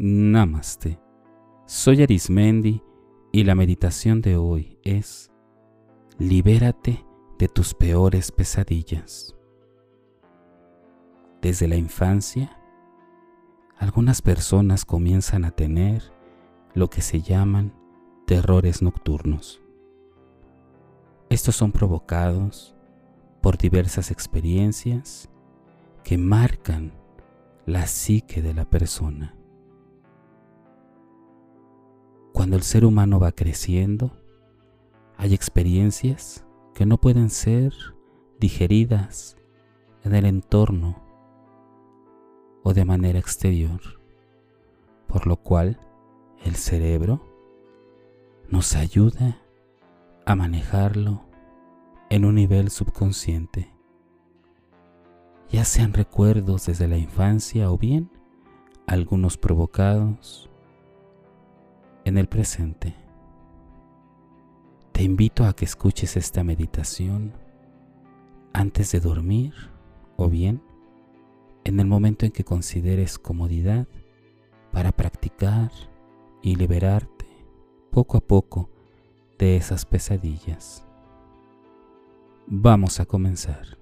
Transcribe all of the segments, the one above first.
Namaste. Soy Arismendi y la meditación de hoy es Libérate de tus peores pesadillas. Desde la infancia, algunas personas comienzan a tener lo que se llaman terrores nocturnos. Estos son provocados por diversas experiencias que marcan la psique de la persona. Cuando el ser humano va creciendo, hay experiencias que no pueden ser digeridas en el entorno o de manera exterior, por lo cual el cerebro nos ayuda a manejarlo en un nivel subconsciente, ya sean recuerdos desde la infancia o bien algunos provocados en el presente. Te invito a que escuches esta meditación antes de dormir o bien en el momento en que consideres comodidad para practicar y liberarte poco a poco de esas pesadillas. Vamos a comenzar.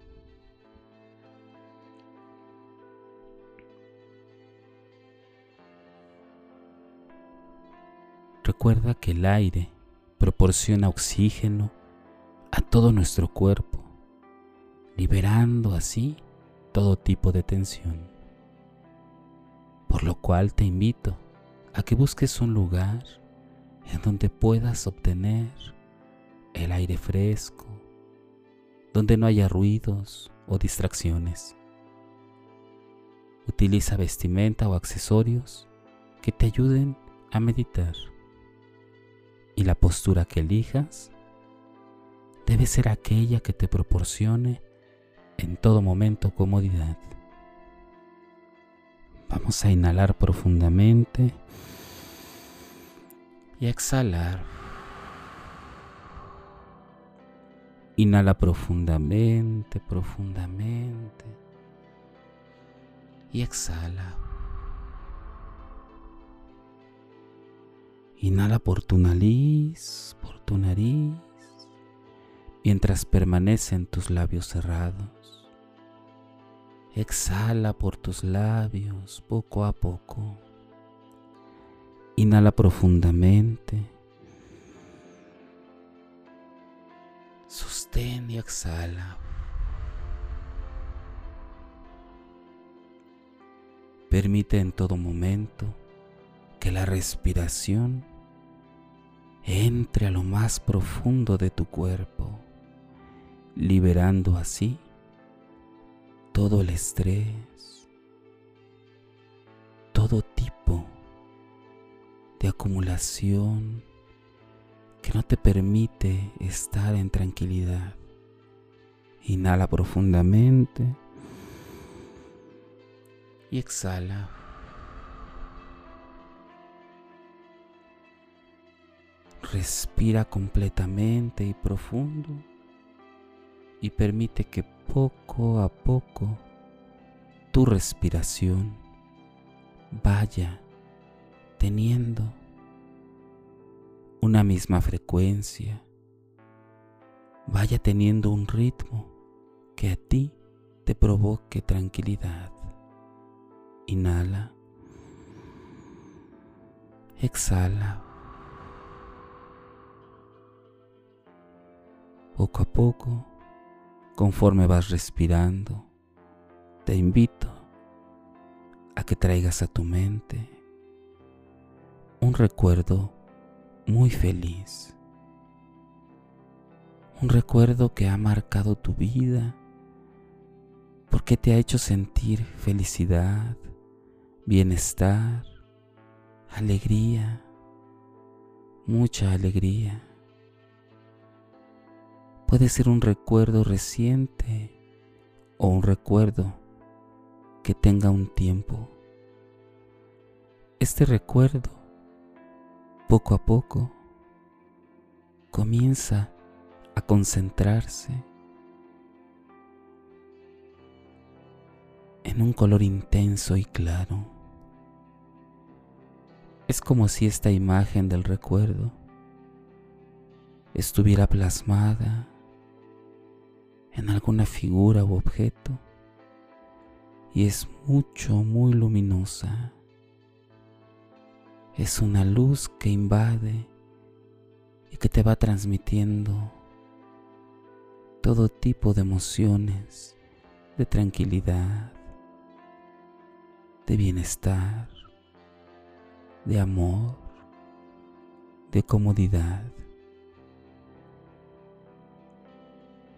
Recuerda que el aire proporciona oxígeno a todo nuestro cuerpo, liberando así todo tipo de tensión. Por lo cual te invito a que busques un lugar en donde puedas obtener el aire fresco, donde no haya ruidos o distracciones. Utiliza vestimenta o accesorios que te ayuden a meditar y la postura que elijas debe ser aquella que te proporcione en todo momento comodidad. Vamos a inhalar profundamente y exhalar. Inhala profundamente, profundamente y exhala. Inhala por tu nariz, por tu nariz, mientras permanecen tus labios cerrados. Exhala por tus labios poco a poco. Inhala profundamente. Sostén y exhala. Permite en todo momento que la respiración entre a lo más profundo de tu cuerpo, liberando así todo el estrés, todo tipo de acumulación que no te permite estar en tranquilidad. Inhala profundamente y exhala. Respira completamente y profundo y permite que poco a poco tu respiración vaya teniendo una misma frecuencia, vaya teniendo un ritmo que a ti te provoque tranquilidad. Inhala, exhala. Poco a poco, conforme vas respirando, te invito a que traigas a tu mente un recuerdo muy feliz. Un recuerdo que ha marcado tu vida porque te ha hecho sentir felicidad, bienestar, alegría, mucha alegría. Puede ser un recuerdo reciente o un recuerdo que tenga un tiempo. Este recuerdo, poco a poco, comienza a concentrarse en un color intenso y claro. Es como si esta imagen del recuerdo estuviera plasmada en alguna figura u objeto y es mucho, muy luminosa. Es una luz que invade y que te va transmitiendo todo tipo de emociones, de tranquilidad, de bienestar, de amor, de comodidad.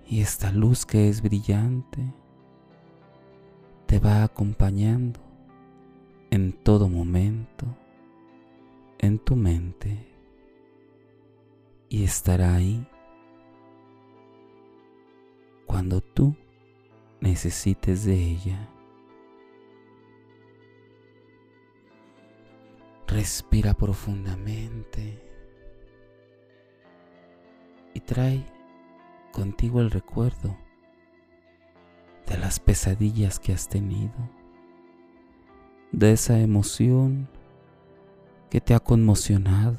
Y esta luz que es brillante te va acompañando en todo momento en tu mente y estará ahí cuando tú necesites de ella. Respira profundamente y trae contigo el recuerdo de las pesadillas que has tenido, de esa emoción que te ha conmocionado,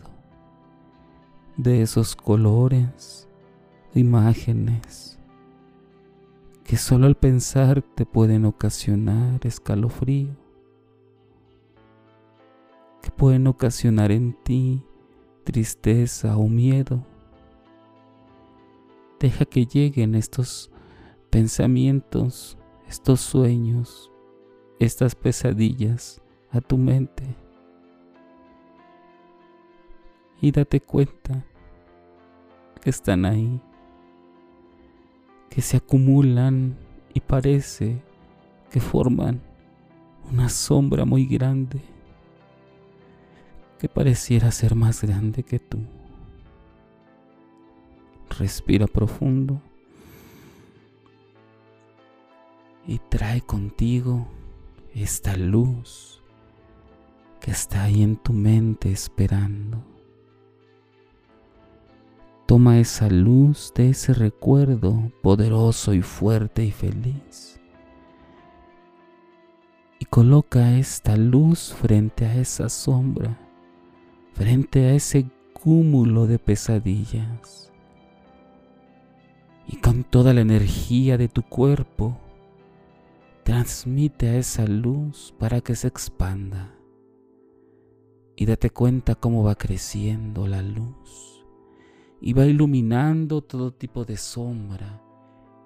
de esos colores, imágenes, que solo al pensar te pueden ocasionar escalofrío, que pueden ocasionar en ti tristeza o miedo. Deja que lleguen estos pensamientos, estos sueños, estas pesadillas a tu mente. Y date cuenta que están ahí, que se acumulan y parece que forman una sombra muy grande, que pareciera ser más grande que tú. Respira profundo y trae contigo esta luz que está ahí en tu mente esperando. Toma esa luz de ese recuerdo poderoso y fuerte y feliz y coloca esta luz frente a esa sombra, frente a ese cúmulo de pesadillas. Y con toda la energía de tu cuerpo, Transmite a esa luz para que se expanda. Y date cuenta cómo va creciendo la luz. Y va iluminando todo tipo de sombra.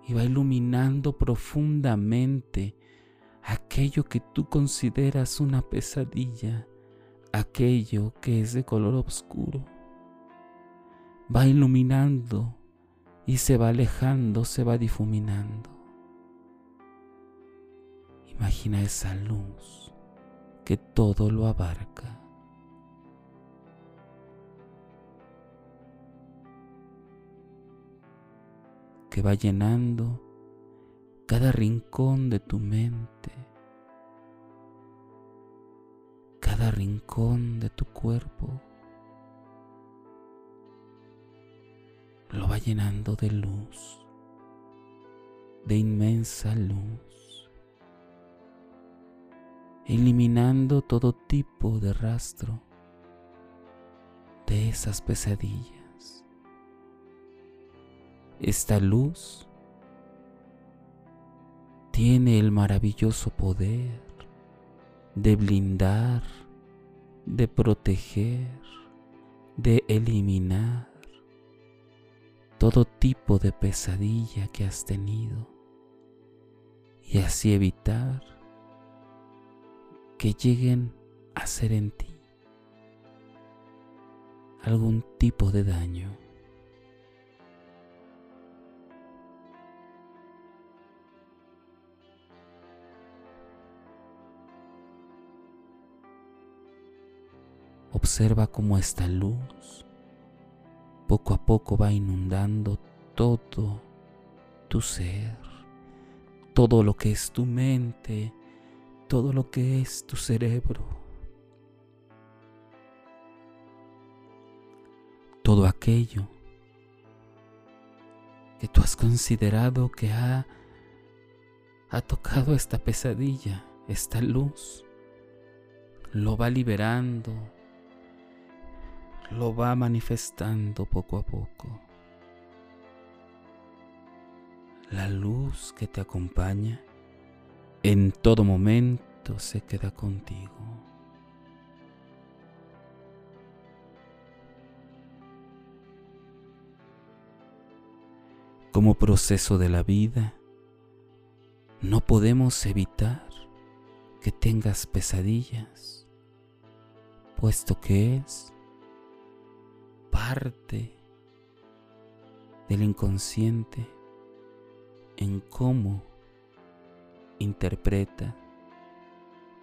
Y va iluminando profundamente aquello que tú consideras una pesadilla. Aquello que es de color oscuro. Va iluminando y se va alejando, se va difuminando. Imagina esa luz que todo lo abarca. que va llenando cada rincón de tu mente, cada rincón de tu cuerpo. Va llenando de luz, de inmensa luz eliminando todo tipo de rastro de esas pesadillas. Esta luz tiene el maravilloso poder de blindar, de proteger, de eliminar todo tipo de pesadilla que has tenido y así evitar que lleguen a hacer en ti algún tipo de daño. Observa cómo esta luz poco a poco va inundando todo tu ser, todo lo que es tu mente, todo lo que es tu cerebro, todo aquello que tú has considerado que ha, ha tocado esta pesadilla, esta luz, lo va liberando, lo va manifestando poco a poco. La luz que te acompaña en todo momento se queda contigo. Como proceso de la vida, no podemos evitar que tengas pesadillas, puesto que es parte del inconsciente en cómo interpreta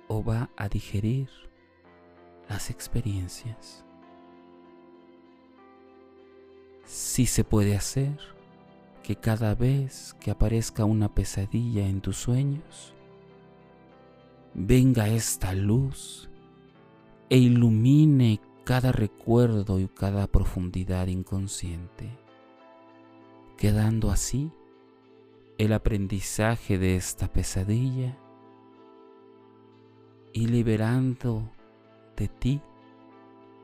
o va a digerir las experiencias. Sí se puede hacer que cada vez que aparezca una pesadilla en tus sueños, venga esta luz e ilumine cada recuerdo y cada profundidad inconsciente, quedando así el aprendizaje de esta pesadilla y liberando de ti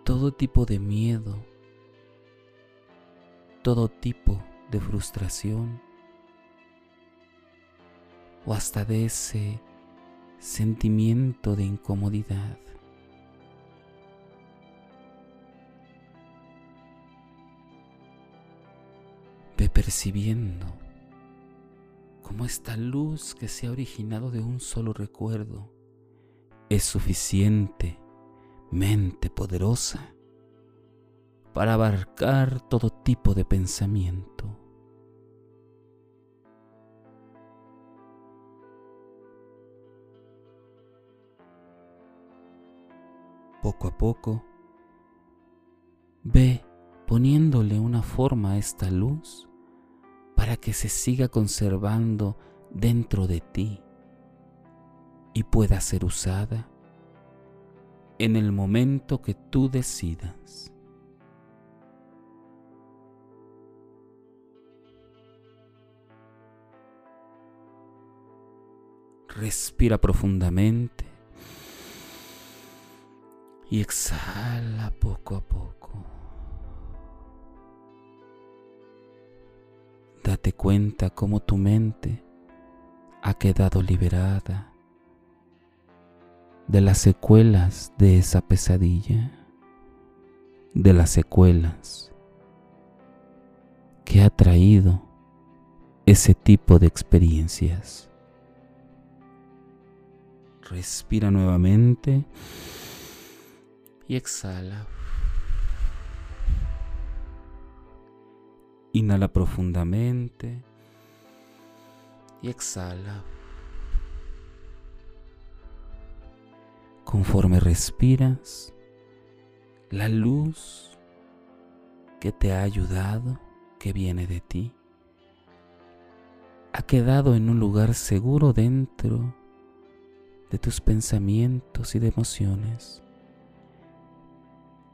todo tipo de miedo, todo tipo de frustración o hasta de ese sentimiento de incomodidad. Percibiendo cómo esta luz que se ha originado de un solo recuerdo es suficiente, mente poderosa, para abarcar todo tipo de pensamiento. poco a poco, ve poniéndole una forma a esta luz para que se siga conservando dentro de ti y pueda ser usada en el momento que tú decidas. Respira profundamente y exhala poco a poco. Date cuenta cómo tu mente ha quedado liberada de las secuelas de esa pesadilla, de las secuelas que ha traído ese tipo de experiencias. Respira nuevamente y exhala. Inhala profundamente. Y exhala. Conforme respiras, la luz que te ha ayudado, que viene de ti, ha quedado en un lugar seguro dentro de tus pensamientos y de emociones.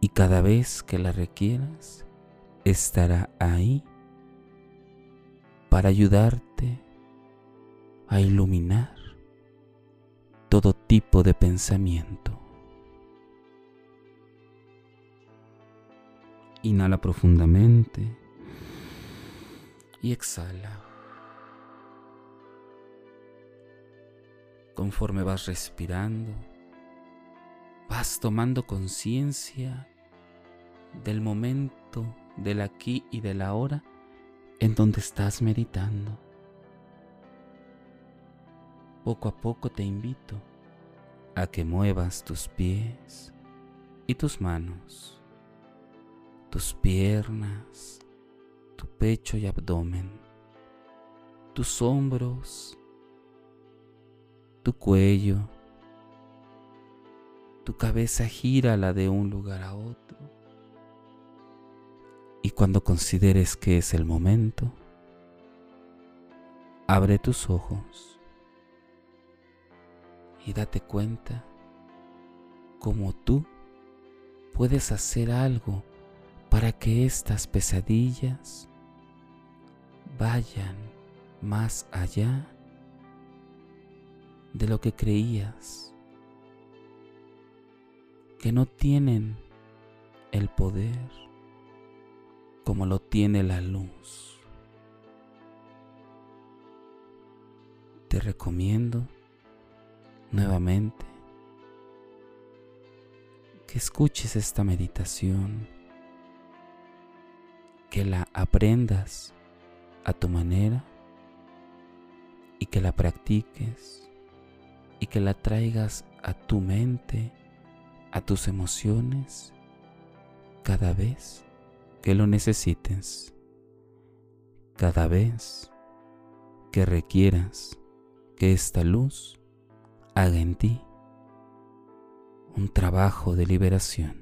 Y cada vez que la requieras, estará ahí para ayudarte a iluminar todo tipo de pensamiento. Inhala profundamente y exhala. Conforme vas respirando, vas tomando conciencia del momento, del aquí y del ahora en donde estás meditando. Poco a poco te invito a que muevas tus pies y tus manos, tus piernas, tu pecho y abdomen, tus hombros, tu cuello, tu cabeza gira la de un lugar a otro cuando consideres que es el momento, abre tus ojos y date cuenta cómo tú puedes hacer algo para que estas pesadillas vayan más allá de lo que creías, que no tienen el poder como lo tiene la luz. Te recomiendo nuevamente que escuches esta meditación, que la aprendas a tu manera y que la practiques y que la traigas a tu mente, a tus emociones, cada vez que lo necesites, cada vez que requieras que esta luz haga en ti un trabajo de liberación.